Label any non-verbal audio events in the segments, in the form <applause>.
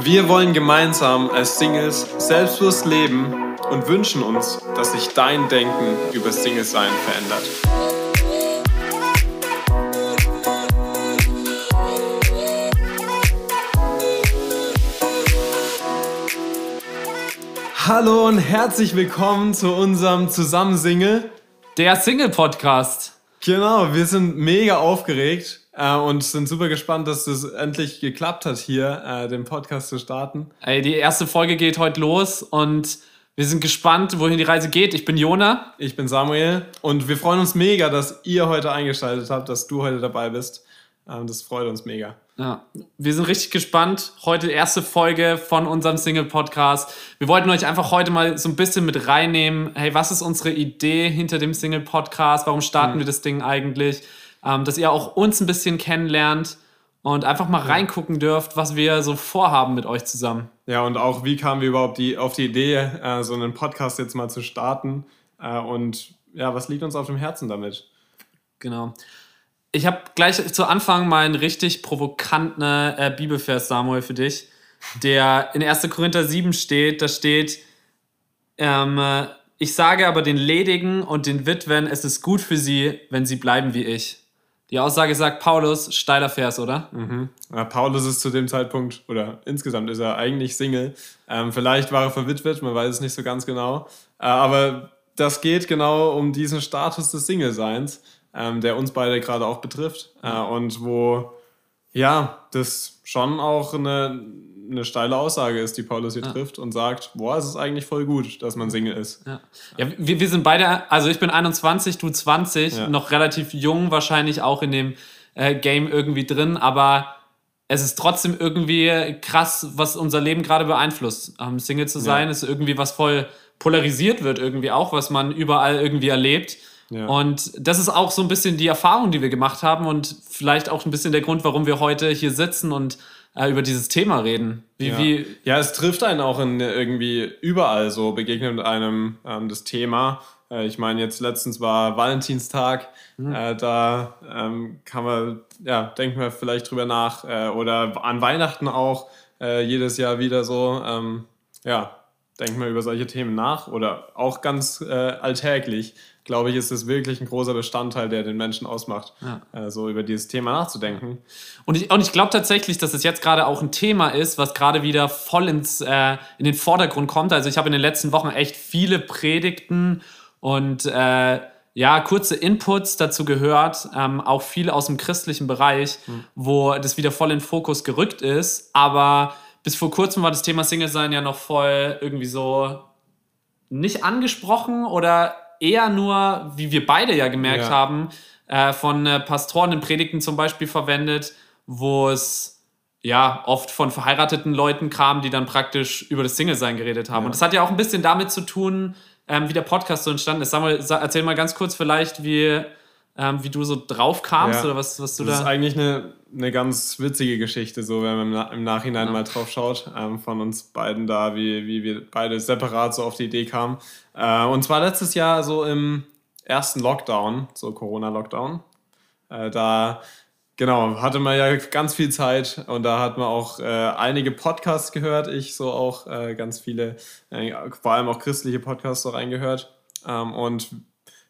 Wir wollen gemeinsam als Singles selbstbewusst leben und wünschen uns, dass sich dein Denken über Single-Sein verändert. Hallo und herzlich willkommen zu unserem Zusammensingle. Der Single-Podcast. Genau, wir sind mega aufgeregt äh, und sind super gespannt, dass es endlich geklappt hat, hier äh, den Podcast zu starten. Ey, die erste Folge geht heute los und wir sind gespannt, wohin die Reise geht. Ich bin Jona. Ich bin Samuel und wir freuen uns mega, dass ihr heute eingeschaltet habt, dass du heute dabei bist. Ähm, das freut uns mega. Ja, wir sind richtig gespannt. Heute erste Folge von unserem Single-Podcast. Wir wollten euch einfach heute mal so ein bisschen mit reinnehmen. Hey, was ist unsere Idee hinter dem Single-Podcast? Warum starten mhm. wir das Ding eigentlich? Ähm, dass ihr auch uns ein bisschen kennenlernt und einfach mal reingucken dürft, was wir so vorhaben mit euch zusammen. Ja, und auch wie kamen wir überhaupt die, auf die Idee, äh, so einen Podcast jetzt mal zu starten? Äh, und ja, was liegt uns auf dem Herzen damit? Genau. Ich habe gleich zu Anfang mal einen richtig provokanten äh, Bibelvers, Samuel, für dich, der in 1. Korinther 7 steht. Da steht, ähm, äh, ich sage aber den Ledigen und den Witwen, es ist gut für sie, wenn sie bleiben wie ich. Die Aussage sagt Paulus, steiler Vers, oder? Mhm. Ja, Paulus ist zu dem Zeitpunkt, oder insgesamt ist er eigentlich Single. Ähm, vielleicht war er verwitwet, man weiß es nicht so ganz genau. Äh, aber das geht genau um diesen Status des Single-Seins ähm, der uns beide gerade auch betrifft äh, und wo ja, das schon auch eine, eine steile Aussage ist, die Paulus hier ja. trifft und sagt, boah, es ist eigentlich voll gut, dass man Single ist. Ja, ja wir, wir sind beide, also ich bin 21, du 20, ja. noch relativ jung, wahrscheinlich auch in dem äh, Game irgendwie drin, aber es ist trotzdem irgendwie krass, was unser Leben gerade beeinflusst. Ähm, Single zu sein ist irgendwie was voll polarisiert wird, irgendwie auch, was man überall irgendwie erlebt. Ja. Und das ist auch so ein bisschen die Erfahrung, die wir gemacht haben und vielleicht auch ein bisschen der Grund, warum wir heute hier sitzen und äh, über dieses Thema reden. Wie, ja. Wie ja, es trifft einen auch in, irgendwie überall so, begegnet einem ähm, das Thema. Äh, ich meine, jetzt letztens war Valentinstag, mhm. äh, da ähm, kann man, ja, denken wir vielleicht drüber nach. Äh, oder an Weihnachten auch äh, jedes Jahr wieder so. Ähm, ja, denken wir über solche Themen nach oder auch ganz äh, alltäglich glaube ich, ist es wirklich ein großer Bestandteil, der den Menschen ausmacht, ja. äh, so über dieses Thema nachzudenken. Und ich, und ich glaube tatsächlich, dass es jetzt gerade auch ein Thema ist, was gerade wieder voll ins, äh, in den Vordergrund kommt. Also ich habe in den letzten Wochen echt viele Predigten und äh, ja, kurze Inputs dazu gehört, ähm, auch viel aus dem christlichen Bereich, mhm. wo das wieder voll in den Fokus gerückt ist. Aber bis vor kurzem war das Thema Single-Sein ja noch voll irgendwie so nicht angesprochen oder eher nur, wie wir beide ja gemerkt ja. haben, äh, von äh, Pastoren in Predigten zum Beispiel verwendet, wo es ja oft von verheirateten Leuten kam, die dann praktisch über das Single-Sein geredet haben. Ja. Und das hat ja auch ein bisschen damit zu tun, ähm, wie der Podcast so entstanden ist. Sag mal, erzähl mal ganz kurz vielleicht, wie ähm, wie du so drauf kamst ja. oder was, was du das da. Das ist eigentlich eine, eine ganz witzige Geschichte, so wenn man im Nachhinein ja. mal drauf schaut, ähm, von uns beiden da, wie, wie wir beide separat so auf die Idee kamen. Äh, und zwar letztes Jahr so im ersten Lockdown, so Corona-Lockdown. Äh, da Genau, hatte man ja ganz viel Zeit und da hat man auch äh, einige Podcasts gehört, ich so auch äh, ganz viele, äh, vor allem auch christliche Podcasts so reingehört. Ähm, und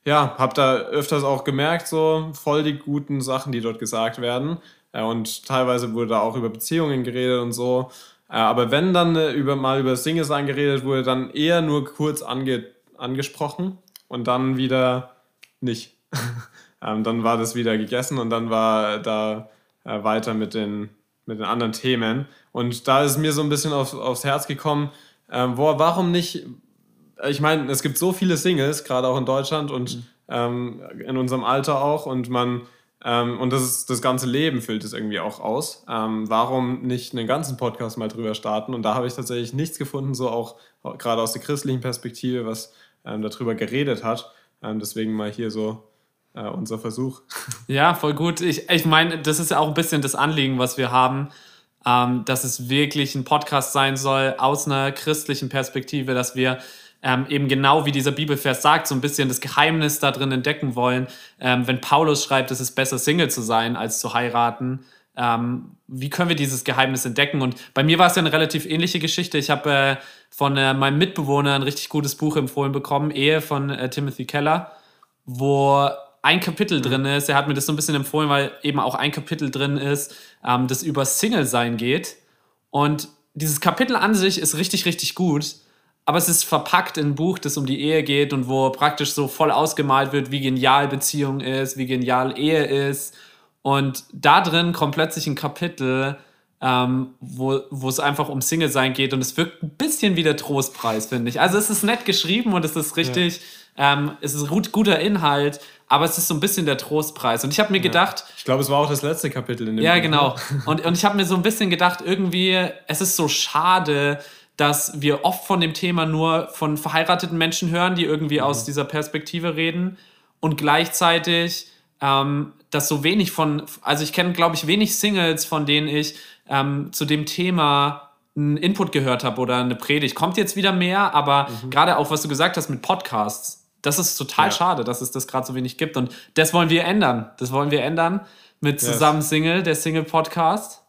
ja, habe da öfters auch gemerkt, so voll die guten Sachen, die dort gesagt werden. Äh, und teilweise wurde da auch über Beziehungen geredet und so. Äh, aber wenn dann äh, über, mal über Single-Sein geredet wurde, dann eher nur kurz ange, angesprochen und dann wieder nicht. <laughs> ähm, dann war das wieder gegessen und dann war da äh, weiter mit den, mit den anderen Themen. Und da ist mir so ein bisschen auf, aufs Herz gekommen, ähm, boah, warum nicht ich meine, es gibt so viele Singles, gerade auch in Deutschland und mhm. ähm, in unserem Alter auch, und man, ähm, und das, ist, das ganze Leben füllt es irgendwie auch aus. Ähm, warum nicht einen ganzen Podcast mal drüber starten? Und da habe ich tatsächlich nichts gefunden, so auch, gerade aus der christlichen Perspektive, was ähm, darüber geredet hat. Ähm, deswegen mal hier so äh, unser Versuch. <laughs> Ja, voll gut. Ich, ich meine, das ist ja auch ein bisschen das Anliegen, was wir haben. Ähm, dass es wirklich ein Podcast sein soll aus einer christlichen Perspektive, dass wir ähm, eben genau wie dieser Bibelvers sagt, so ein bisschen das Geheimnis da drin entdecken wollen. Ähm, wenn Paulus schreibt, es ist besser, Single zu sein, als zu heiraten, ähm, wie können wir dieses Geheimnis entdecken? Und bei mir war es ja eine relativ ähnliche Geschichte. Ich habe äh, von äh, meinem Mitbewohner ein richtig gutes Buch empfohlen bekommen, Ehe von äh, Timothy Keller, wo ein Kapitel drin ist. Er hat mir das so ein bisschen empfohlen, weil eben auch ein Kapitel drin ist, ähm, das über Single-Sein geht. Und dieses Kapitel an sich ist richtig, richtig gut. Aber es ist verpackt in ein Buch, das um die Ehe geht und wo praktisch so voll ausgemalt wird, wie genial Beziehung ist, wie genial Ehe ist und da drin kommt plötzlich ein Kapitel, ähm, wo, wo es einfach um Single-Sein geht und es wirkt ein bisschen wie der Trostpreis, finde ich. Also es ist nett geschrieben und es ist richtig, ja. ähm, es ist gut, guter Inhalt, aber es ist so ein bisschen der Trostpreis. Und ich habe mir ja. gedacht. Ich glaube, es war auch das letzte Kapitel in dem Ja, Buch, genau. Und, und ich habe mir so ein bisschen gedacht, irgendwie, es ist so schade, dass wir oft von dem Thema nur von verheirateten Menschen hören, die irgendwie mhm. aus dieser Perspektive reden und gleichzeitig ähm, dass so wenig von, also ich kenne, glaube ich, wenig Singles, von denen ich ähm, zu dem Thema einen Input gehört habe oder eine Predigt. Kommt jetzt wieder mehr, aber mhm. gerade auch, was du gesagt hast mit Podcasts, das ist total ja. schade, dass es das gerade so wenig gibt. Und das wollen wir ändern. Das wollen wir ändern mit Zusammen yes. Single, der Single-Podcast.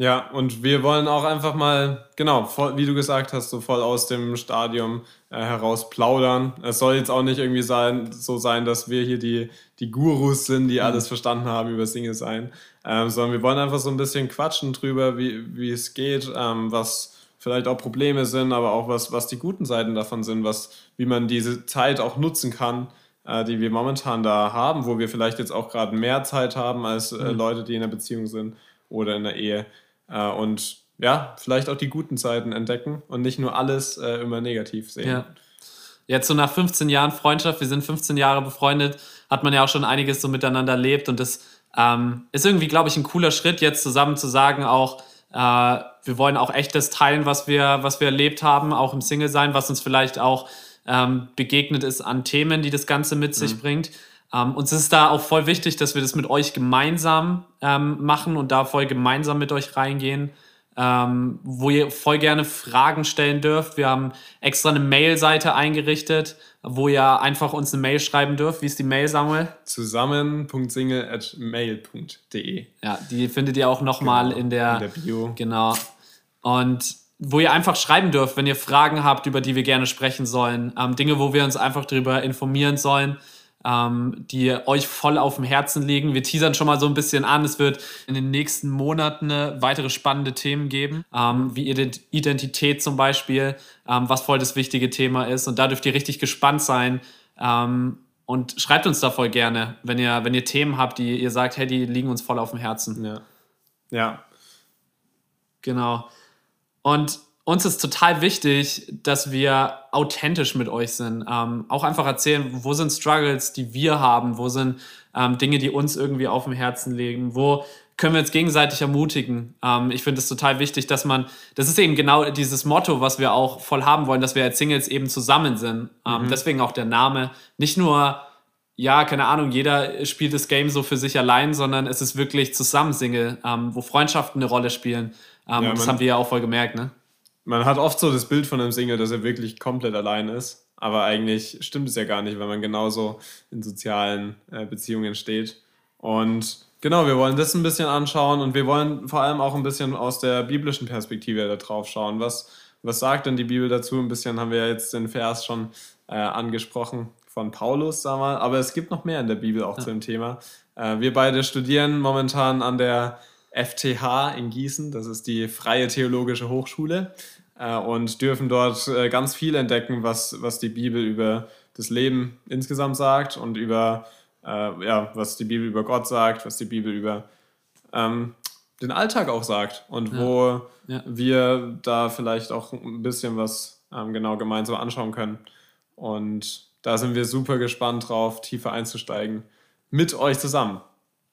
Ja, und wir wollen auch einfach mal, genau, voll, wie du gesagt hast, so voll aus dem Stadium äh, heraus plaudern. Es soll jetzt auch nicht irgendwie sein, so sein, dass wir hier die, die Gurus sind, die mhm. alles verstanden haben über Single sein, ähm, sondern wir wollen einfach so ein bisschen quatschen drüber, wie, wie es geht, ähm, was vielleicht auch Probleme sind, aber auch was, was die guten Seiten davon sind, was, wie man diese Zeit auch nutzen kann, äh, die wir momentan da haben, wo wir vielleicht jetzt auch gerade mehr Zeit haben als äh, mhm. Leute, die in einer Beziehung sind oder in der Ehe. Äh, und ja, vielleicht auch die guten Zeiten entdecken und nicht nur alles äh, immer negativ sehen. Ja. Jetzt so nach 15 Jahren Freundschaft, wir sind 15 Jahre befreundet, hat man ja auch schon einiges so miteinander erlebt und das ähm, ist irgendwie, glaube ich, ein cooler Schritt, jetzt zusammen zu sagen, auch äh, wir wollen auch echt das teilen, was wir, was wir erlebt haben, auch im Single sein, was uns vielleicht auch ähm, begegnet ist an Themen, die das Ganze mit sich mhm. bringt. Ähm, uns ist da auch voll wichtig, dass wir das mit euch gemeinsam ähm, machen und da voll gemeinsam mit euch reingehen, ähm, wo ihr voll gerne Fragen stellen dürft. Wir haben extra eine Mail-Seite eingerichtet, wo ihr einfach uns eine Mail schreiben dürft. Wie ist die Mail, Samuel? Zusammen.single.mail.de. Ja, die findet ihr auch nochmal genau, in, der, in der Bio. Genau. Und wo ihr einfach schreiben dürft, wenn ihr Fragen habt, über die wir gerne sprechen sollen. Ähm, Dinge, wo wir uns einfach darüber informieren sollen ähm, die euch voll auf dem Herzen liegen. Wir teasern schon mal so ein bisschen an. Es wird in den nächsten Monaten weitere spannende Themen geben, ähm, wie Identität zum Beispiel, ähm, was voll das wichtige Thema ist. Und da dürft ihr richtig gespannt sein. Ähm, und schreibt uns da voll gerne, wenn ihr, wenn ihr Themen habt, die ihr sagt, hey, die liegen uns voll auf dem Herzen. Ja. Ja. Genau. Und uns ist total wichtig, dass wir authentisch mit euch sind. Ähm, auch einfach erzählen, wo sind Struggles, die wir haben, wo sind ähm, Dinge, die uns irgendwie auf dem Herzen liegen, wo können wir uns gegenseitig ermutigen. Ähm, ich finde es total wichtig, dass man, das ist eben genau dieses Motto, was wir auch voll haben wollen, dass wir als Singles eben zusammen sind. Ähm, mhm. Deswegen auch der Name. Nicht nur, ja, keine Ahnung, jeder spielt das Game so für sich allein, sondern es ist wirklich zusammen Single, ähm, wo Freundschaften eine Rolle spielen. Ähm, ja, das haben wir ja auch voll gemerkt, ne? Man hat oft so das Bild von einem Single, dass er wirklich komplett allein ist. Aber eigentlich stimmt es ja gar nicht, weil man genauso in sozialen äh, Beziehungen steht. Und genau, wir wollen das ein bisschen anschauen und wir wollen vor allem auch ein bisschen aus der biblischen Perspektive da drauf schauen. Was, was sagt denn die Bibel dazu? Ein bisschen haben wir jetzt den Vers schon äh, angesprochen von Paulus, sag mal. Aber es gibt noch mehr in der Bibel auch ja. zu dem Thema. Äh, wir beide studieren momentan an der FTH in Gießen. Das ist die Freie Theologische Hochschule. Äh, und dürfen dort äh, ganz viel entdecken, was, was die Bibel über das Leben insgesamt sagt und über, äh, ja, was die Bibel über Gott sagt, was die Bibel über ähm, den Alltag auch sagt und wo ja. wir da vielleicht auch ein bisschen was ähm, genau gemeinsam anschauen können. Und da sind wir super gespannt drauf, tiefer einzusteigen mit euch zusammen.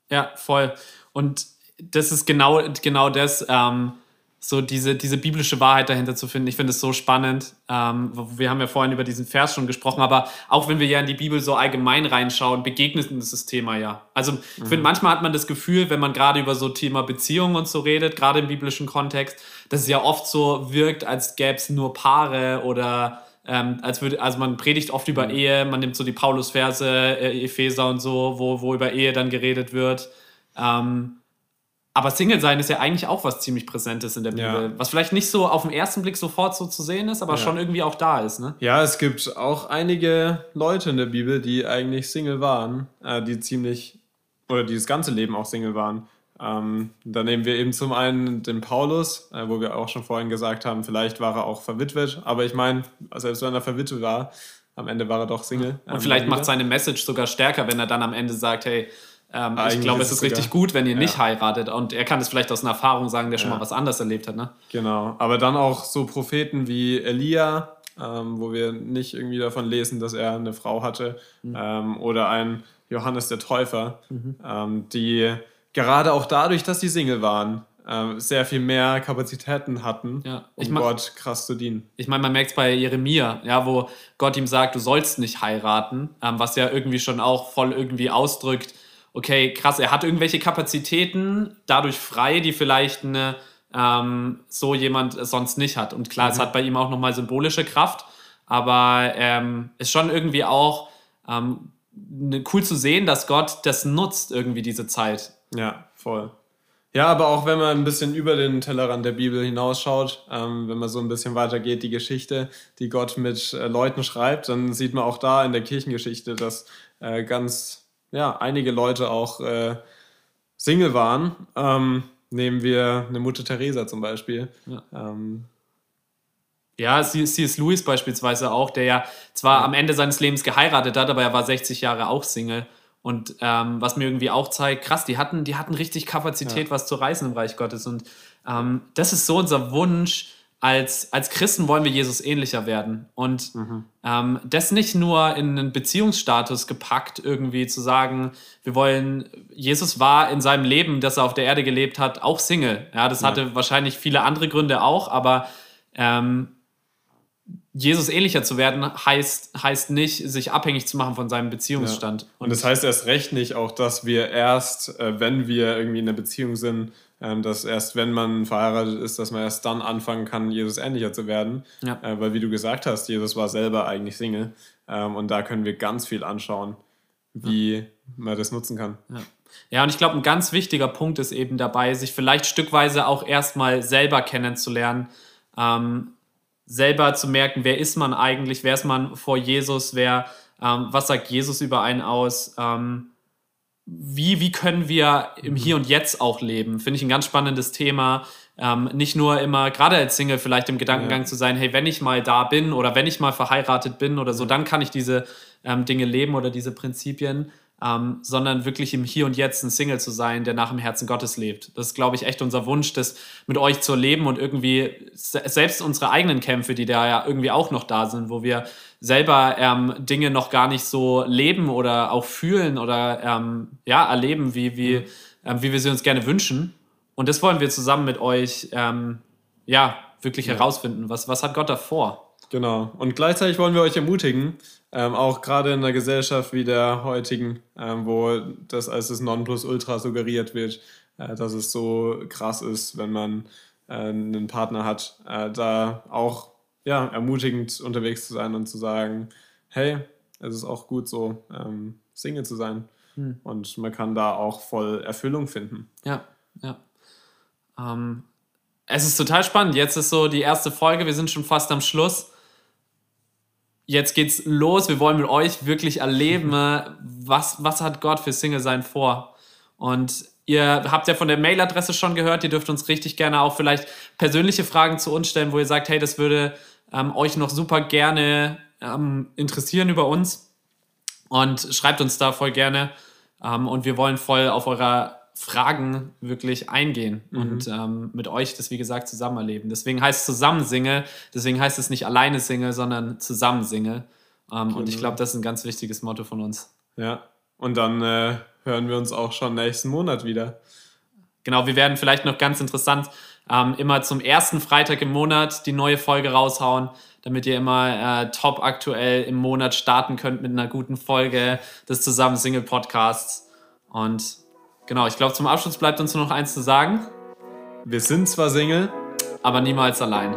Ja, voll. Und das ist genau, genau das, ähm, so diese, diese biblische Wahrheit dahinter zu finden. Ich finde es so spannend. Ähm, wir haben ja vorhin über diesen Vers schon gesprochen, aber auch wenn wir ja in die Bibel so allgemein reinschauen, begegnet uns das Thema ja. Also ich mhm. finde, manchmal hat man das Gefühl, wenn man gerade über so Thema Beziehungen und so redet, gerade im biblischen Kontext, dass es ja oft so wirkt, als gäbe es nur Paare oder ähm, als würde, also man predigt oft über mhm. Ehe, man nimmt so die Paulus-Verse, äh, Epheser und so, wo, wo über Ehe dann geredet wird. Ähm, aber Single sein ist ja eigentlich auch was ziemlich Präsentes in der Bibel. Ja. Was vielleicht nicht so auf den ersten Blick sofort so zu sehen ist, aber ja. schon irgendwie auch da ist. Ne? Ja, es gibt auch einige Leute in der Bibel, die eigentlich Single waren, äh, die ziemlich, oder die das ganze Leben auch Single waren. Ähm, da nehmen wir eben zum einen den Paulus, äh, wo wir auch schon vorhin gesagt haben, vielleicht war er auch verwitwet, aber ich meine, selbst wenn er verwitwet war, am Ende war er doch Single. Und ähm, vielleicht macht seine Message sogar stärker, wenn er dann am Ende sagt, hey, ähm, ich glaube, es ist richtig sogar, gut, wenn ihr ja. nicht heiratet. Und er kann es vielleicht aus einer Erfahrung sagen, der schon mal was anderes erlebt hat. Ne? Genau. Aber dann auch so Propheten wie Elia, ähm, wo wir nicht irgendwie davon lesen, dass er eine Frau hatte, mhm. ähm, oder ein Johannes der Täufer, mhm. Ähm, die gerade auch dadurch, dass sie Single waren, äh, sehr viel mehr Kapazitäten hatten, ja. um Gott krass zu dienen. Ich meine, man merkt es bei Jeremia, ja, wo Gott ihm sagt, du sollst nicht heiraten, ähm, was ja irgendwie schon auch voll irgendwie ausdrückt, okay, krass, er hat irgendwelche Kapazitäten dadurch frei, die vielleicht eine, ähm, so jemand sonst nicht hat. Und klar, mhm. es hat bei ihm auch nochmal symbolische Kraft, aber ähm, ist schon irgendwie auch ähm, ne, cool zu sehen, dass Gott das nutzt, irgendwie diese Zeit. Ja, voll. Ja, aber auch wenn man ein bisschen über den Tellerrand der Bibel hinausschaut, ähm, wenn man so ein bisschen weitergeht, die Geschichte, die Gott mit äh, Leuten schreibt, dann sieht man auch da in der Kirchengeschichte, dass äh, ganz ja, einige Leute auch äh, Single waren. Ähm, nehmen wir eine Mutter Teresa zum Beispiel. Ja. Ähm, ja, C.S. Lewis beispielsweise auch, der ja zwar ja. am Ende seines Lebens geheiratet hat, aber er war 60 Jahre auch Single. Und ähm, was mir irgendwie auch zeigt, krass, die hatten, die hatten richtig Kapazität, ja. was zu reißen im Reich Gottes. Und ähm, das ist so unser Wunsch, als, als Christen wollen wir Jesus ähnlicher werden. Und mhm. ähm, das nicht nur in einen Beziehungsstatus gepackt, irgendwie zu sagen, wir wollen, Jesus war in seinem Leben, das er auf der Erde gelebt hat, auch Single. Ja, das ja. hatte wahrscheinlich viele andere Gründe auch, aber ähm, Jesus ähnlicher zu werden, heißt, heißt nicht, sich abhängig zu machen von seinem Beziehungsstand. Ja. Und das heißt erst recht nicht auch, dass wir erst, äh, wenn wir irgendwie in einer Beziehung sind, ähm, dass erst wenn man verheiratet ist, dass man erst dann anfangen kann, Jesus ähnlicher zu werden. Ja. Äh, weil wie du gesagt hast, Jesus war selber eigentlich Single. Ähm, und da können wir ganz viel anschauen, wie ja. man das nutzen kann. Ja. Ja, und ich glaube, ein ganz wichtiger Punkt ist eben dabei, sich vielleicht stückweise auch erstmal selber kennenzulernen, ähm, selber zu merken, wer ist man eigentlich, wer ist man vor Jesus, wer, ähm, was sagt Jesus über einen aus, ähm, wie, wie können wir im mhm. Hier und Jetzt auch leben? Finde ich ein ganz spannendes Thema. Ähm, nicht nur immer, gerade als Single, vielleicht im Gedankengang ja. zu sein, hey, wenn ich mal da bin oder wenn ich mal verheiratet bin oder so, dann kann ich diese ähm, Dinge leben oder diese Prinzipien ähm, sondern wirklich im Hier und Jetzt ein Single zu sein, der nach dem Herzen Gottes lebt. Das ist, glaube ich, echt unser Wunsch, das mit euch zu erleben und irgendwie selbst unsere eigenen Kämpfe, die da ja irgendwie auch noch da sind, wo wir selber ähm, Dinge noch gar nicht so leben oder auch fühlen oder ähm, ja, erleben, wie, wie, ähm, wie wir sie uns gerne wünschen. Und das wollen wir zusammen mit euch ähm, ja, wirklich ja. herausfinden. Was, was hat Gott da vor? Genau. Und gleichzeitig wollen wir euch ermutigen, ähm, auch gerade in einer Gesellschaft wie der heutigen, ähm, wo das als das Nonplusultra suggeriert wird, äh, dass es so krass ist, wenn man äh, einen Partner hat, äh, da auch ja, ermutigend unterwegs zu sein und zu sagen, hey, es ist auch gut so, ähm, Single zu sein. Hm. Und man kann da auch voll Erfüllung finden. Ja, ja. Ähm, es ist total spannend. Jetzt ist so die erste Folge, wir sind schon fast am Schluss jetzt geht's los. Wir wollen mit euch wirklich erleben, was, was hat Gott für Single-Sein vor. Und ihr habt ja von der Mailadresse schon gehört, ihr dürft uns richtig gerne auch vielleicht persönliche Fragen zu uns stellen, wo ihr sagt, hey, das würde ähm, euch noch super gerne ähm, interessieren über uns. Und schreibt uns da voll gerne. Ähm, und wir wollen voll auf eurer Fragen wirklich eingehen mhm. und ähm, mit euch das, wie gesagt, zusammen erleben. Deswegen heißt es Zusammensinge, deswegen heißt es nicht alleine Singe, sondern Zusammensinge. Ähm, Und ich genau. glaube, das ist ein ganz wichtiges Motto von uns. Ja, und dann äh, hören wir uns auch schon nächsten Monat wieder. Genau, wir werden vielleicht noch ganz interessant ähm, immer zum ersten Freitag im Monat die neue Folge raushauen, damit ihr immer äh, top aktuell im Monat starten könnt mit einer guten Folge des Zusammen-Single-Podcasts. Und Genau, ich glaube, zum Abschluss bleibt uns nur noch eins zu sagen. Wir sind zwar Single, aber niemals allein.